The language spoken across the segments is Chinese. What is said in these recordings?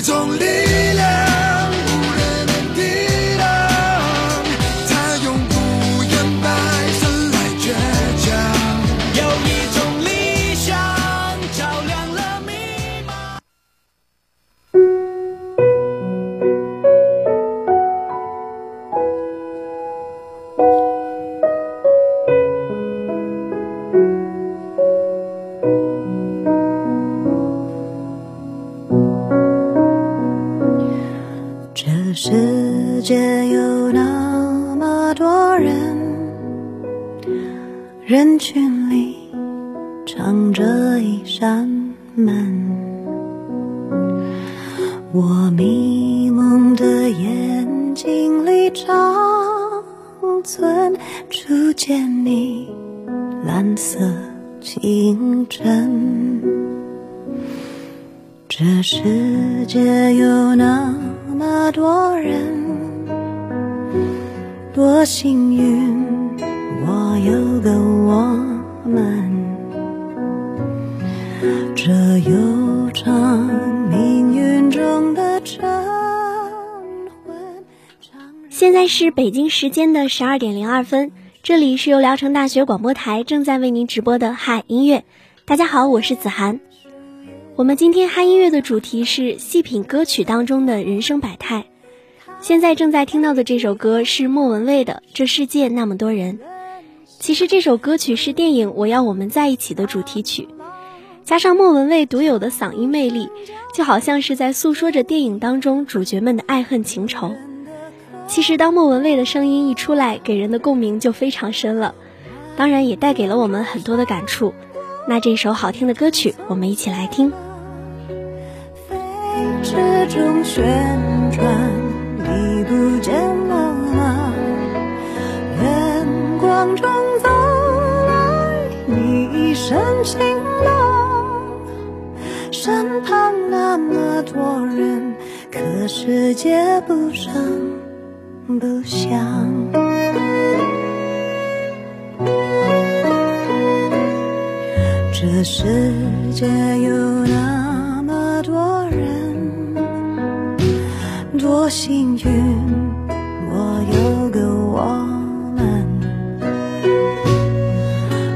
一种力。这悠长命运中的晨昏。现在是北京时间的十二点零二分，这里是由聊城大学广播台正在为您直播的嗨音乐。大家好，我是子涵。我们今天嗨音乐的主题是细品歌曲当中的人生百态。现在正在听到的这首歌是莫文蔚的《这世界那么多人》。其实这首歌曲是电影《我要我们在一起》的主题曲，加上莫文蔚独有的嗓音魅力，就好像是在诉说着电影当中主角们的爱恨情仇。其实当莫文蔚的声音一出来，给人的共鸣就非常深了，当然也带给了我们很多的感触。那这首好听的歌曲，我们一起来听。之中旋转，你不见了吗？远光中走来，你一身晴朗。身旁那么多人，可世界不声不响。这世界有那么多人。多幸运，我有个我们。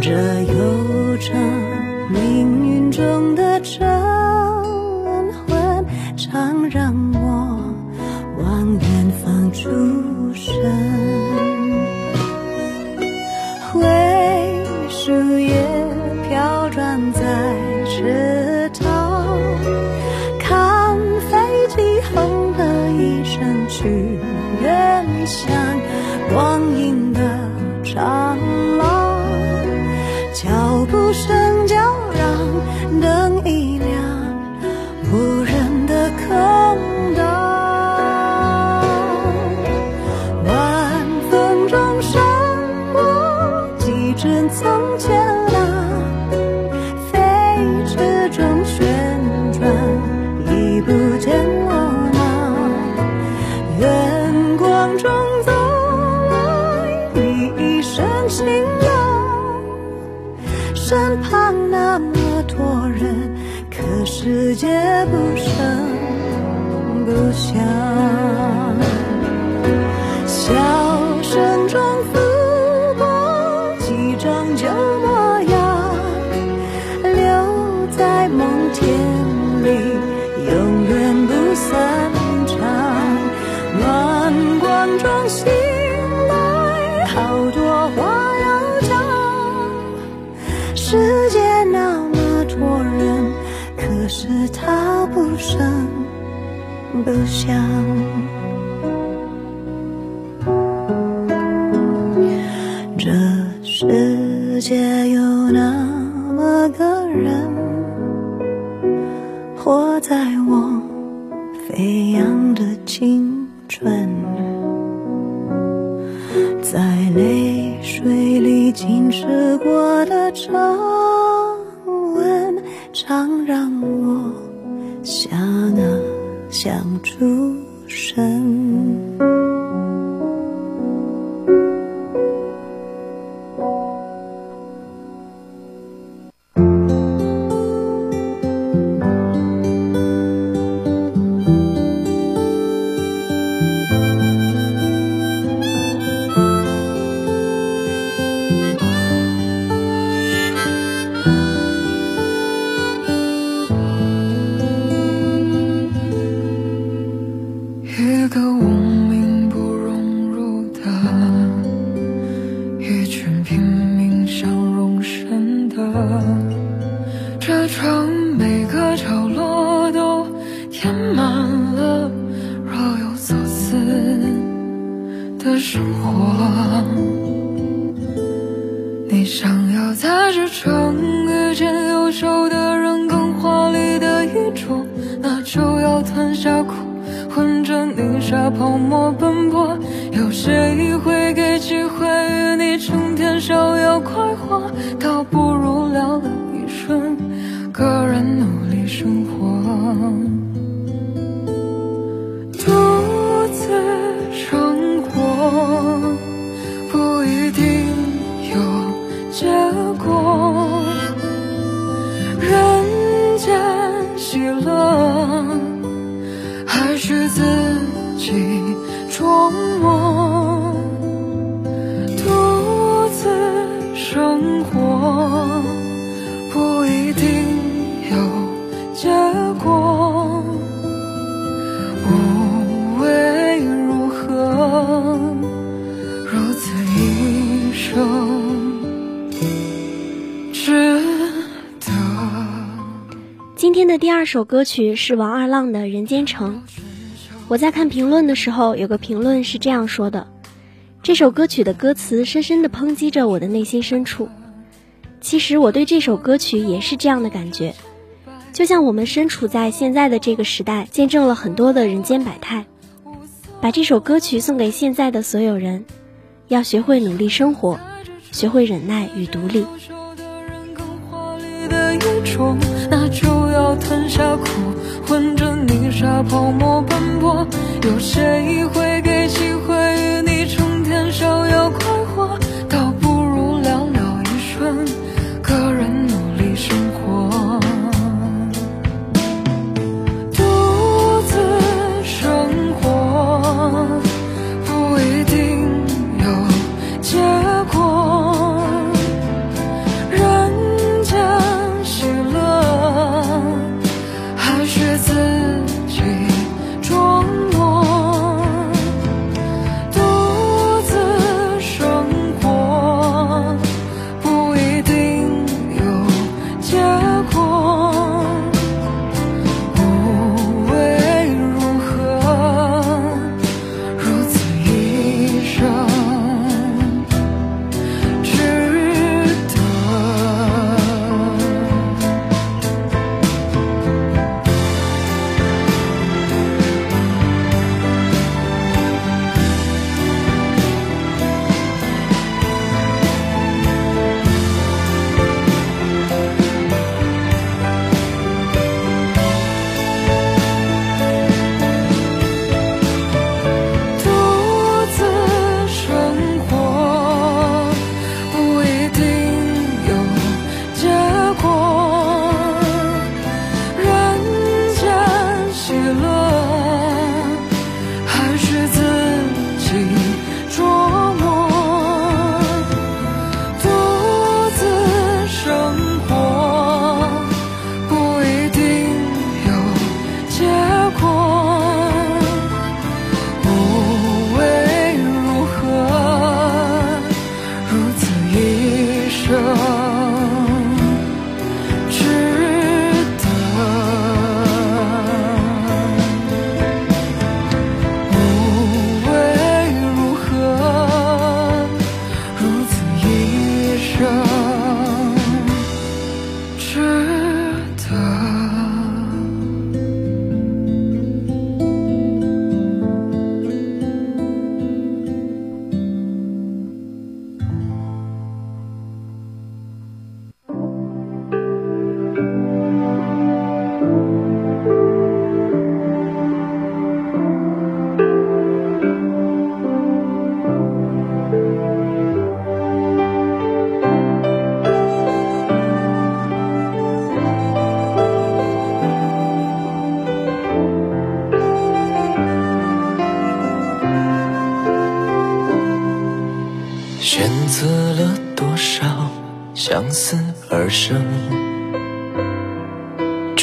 这悠长命运中的去远乡。不想，泡沫奔波，有谁会给机会与你成天逍遥快活？倒不如聊了一瞬，个人努力生活，独自琢磨，独自生活不一定有结果。无谓如何，如此一生值得。今天的第二首歌曲是王二浪的《人间城》。我在看评论的时候，有个评论是这样说的：这首歌曲的歌词深深地抨击着我的内心深处。其实我对这首歌曲也是这样的感觉，就像我们身处在现在的这个时代，见证了很多的人间百态。把这首歌曲送给现在的所有人，要学会努力生活，学会忍耐与独立。那就要吞下苦。混着沙泡沫奔波，有谁会给机会与你成天逍遥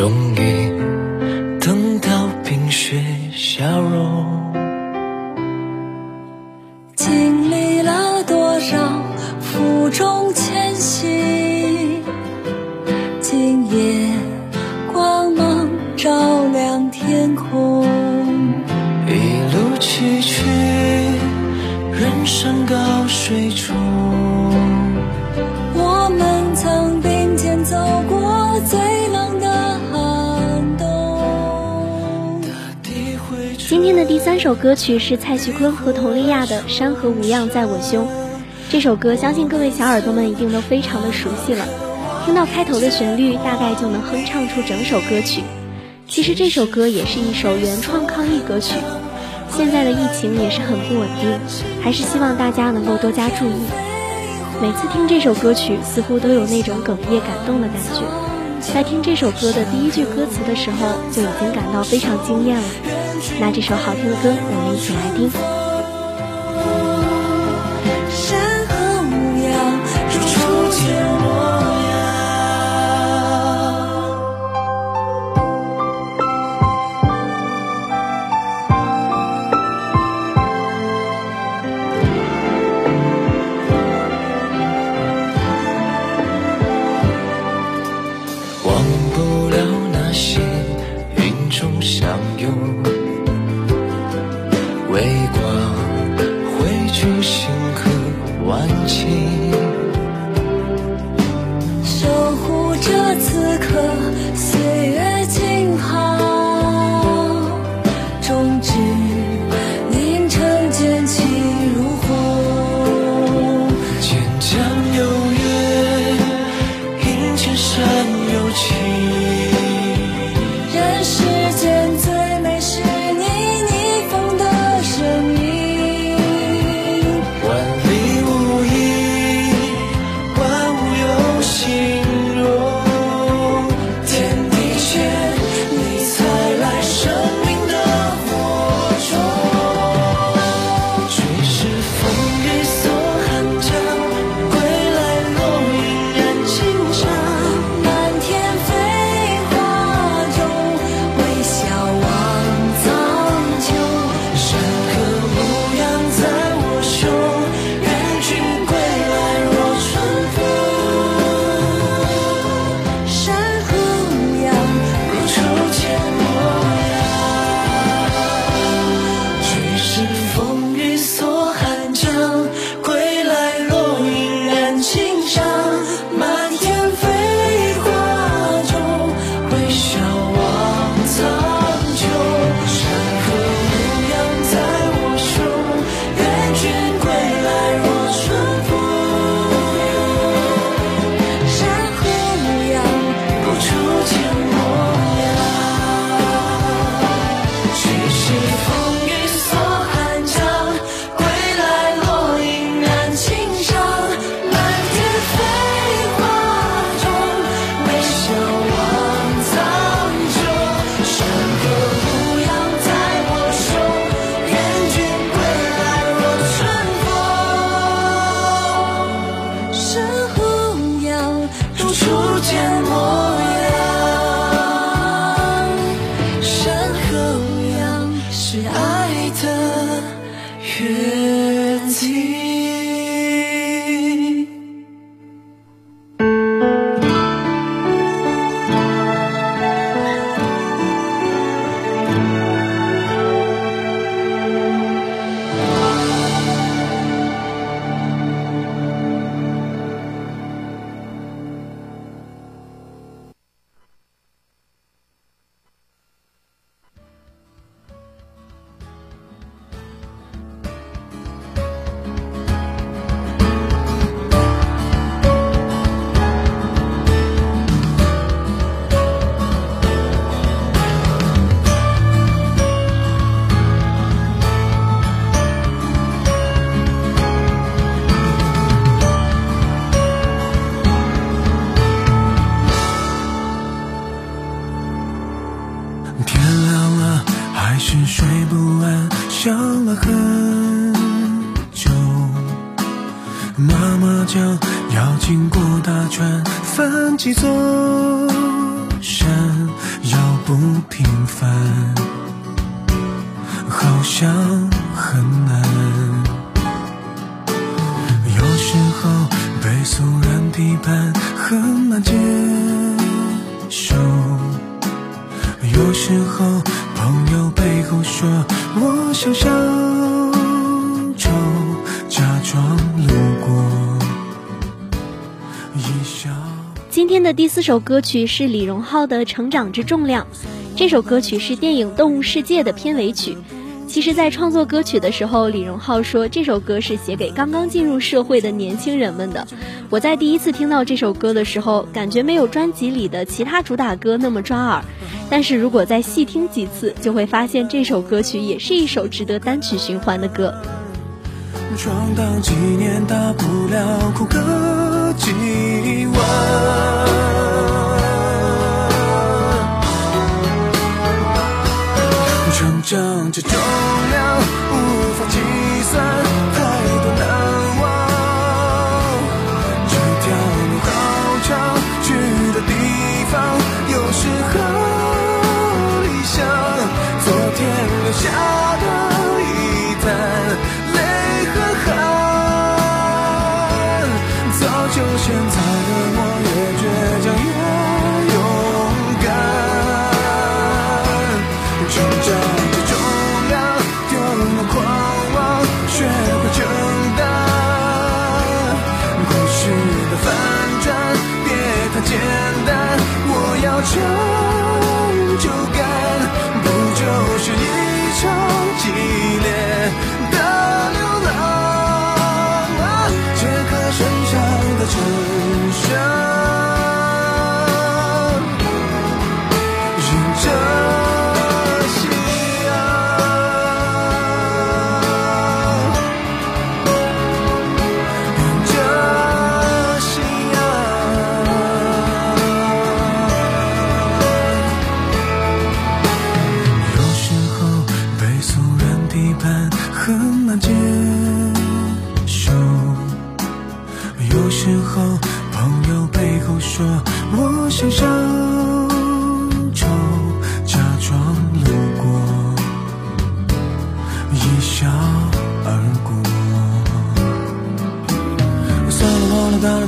终于等到冰雪消融。经历了多少负重前行，三首歌曲是蔡徐坤和佟丽娅的《山河无恙在我胸》。这首歌相信各位小耳朵们一定都非常的熟悉了，听到开头的旋律，大概就能哼唱出整首歌曲。其实这首歌也是一首原创抗疫歌曲。现在的疫情也是很不稳定，还是希望大家能够多加注意。每次听这首歌曲，似乎都有那种哽咽感动的感觉。在听这首歌的第一句歌词的时候，就已经感到非常惊艳了。那这首好听的歌，我们一起来听。人别轻天亮了还是睡不安，想了很久。妈妈讲要经过大川，翻几座山，要不平凡，好像很难。有时候被俗人批判，很难接受。有时候朋友背后说我像小丑，假装路过一笑。今天的第四首歌曲是李荣浩的《成长之重量》，这首歌曲是电影《动物世界》的片尾曲。其实，在创作歌曲的时候，李荣浩说这首歌是写给刚刚进入社会的年轻人们的。我在第一次听到这首歌的时候，感觉没有专辑里的其他主打歌那么抓耳，但是如果再细听几次，就会发现这首歌曲也是一首值得单曲循环的歌。闯荡几年，大不了哭个几晚。这重量无法计算，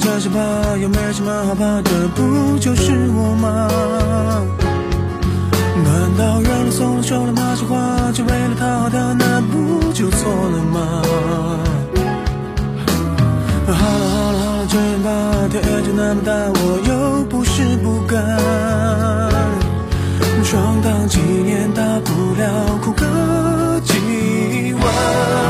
这些怕，又没什么好怕的，不就是我吗？难道认了怂了说了那些话，就为了讨好他，那不就错了吗？好了好了好了，这样吧，天就那么大，我又不是不敢。闯荡几年，大不了哭个几晚。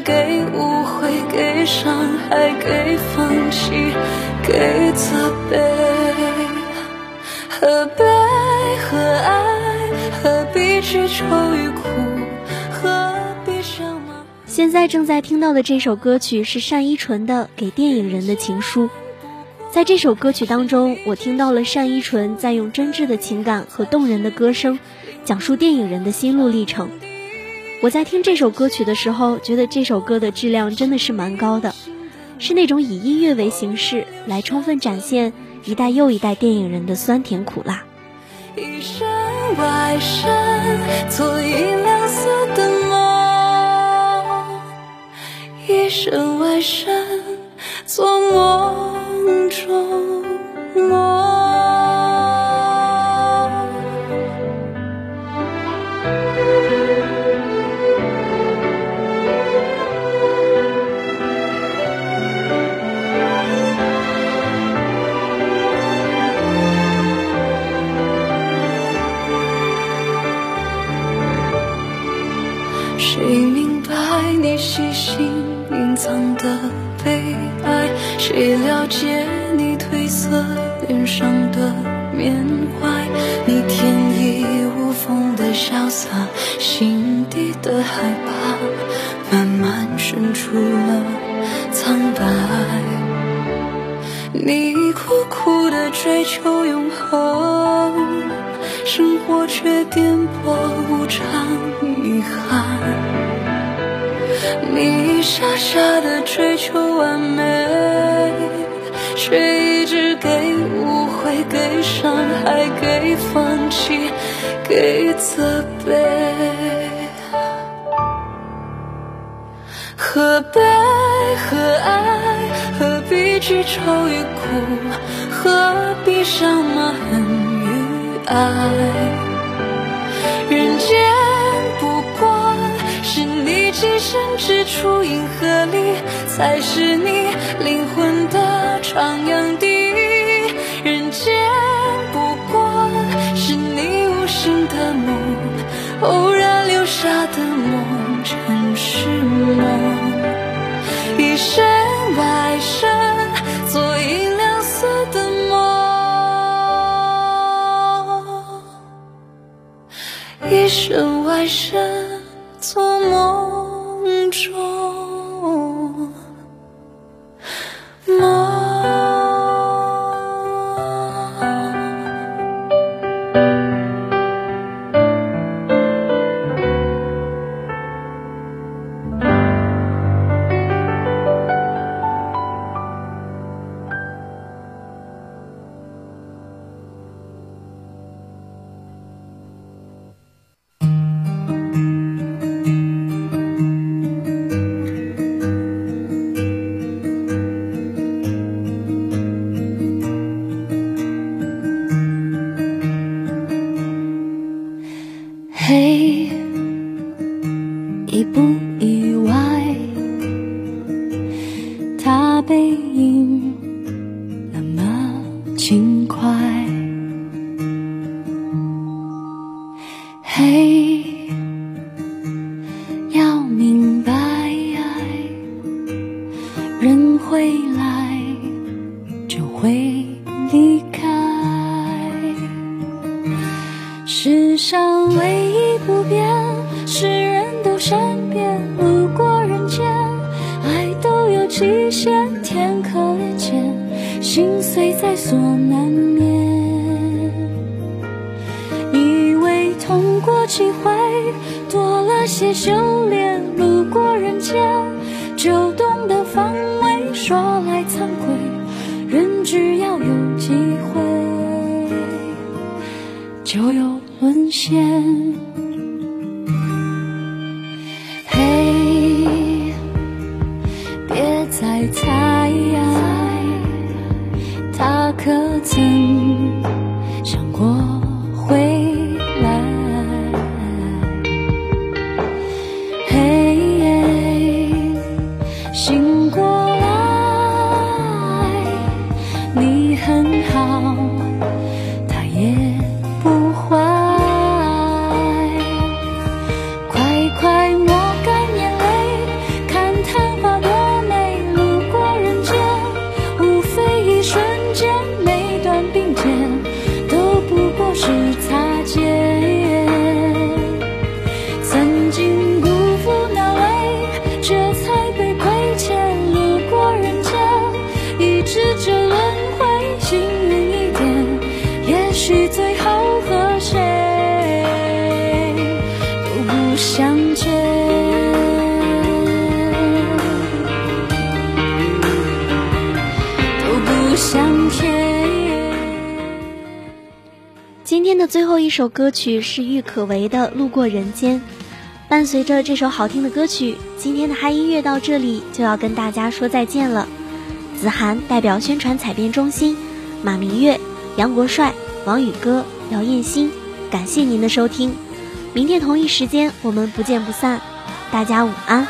给误会、给伤害、给放弃、给责备。何悲何爱？何必去愁与苦？何必想吗？现在正在听到的这首歌曲是单依纯的《给电影人的情书》。在这首歌曲当中，我听到了单依纯在用真挚的情感和动人的歌声，讲述电影人的心路历程。我在听这首歌曲的时候，觉得这首歌的质量真的是蛮高的，是那种以音乐为形式来充分展现一代又一代电影人的酸甜苦辣。一身外身，做一两色的梦，一身外身，做梦中梦。却一直给误会、给伤害、给放弃、给责备。何悲何爱？何必去愁与苦？何必伤吗恨与爱？人间你寄身之处，银河里才是你灵魂的徜徉地。人间不过是你无心的梦，偶然留下的梦，尘世梦。一身外身，做银两色的梦。一身外身，中 Hey. 此最后一首歌曲是郁可唯的路过人间，伴随着这首好听的歌曲，今天的嗨音乐到这里就要跟大家说再见了。子涵代表宣传采编中心，马明月、杨国帅、王宇哥、姚艳新，感谢您的收听。明天同一时间，我们不见不散，大家午安。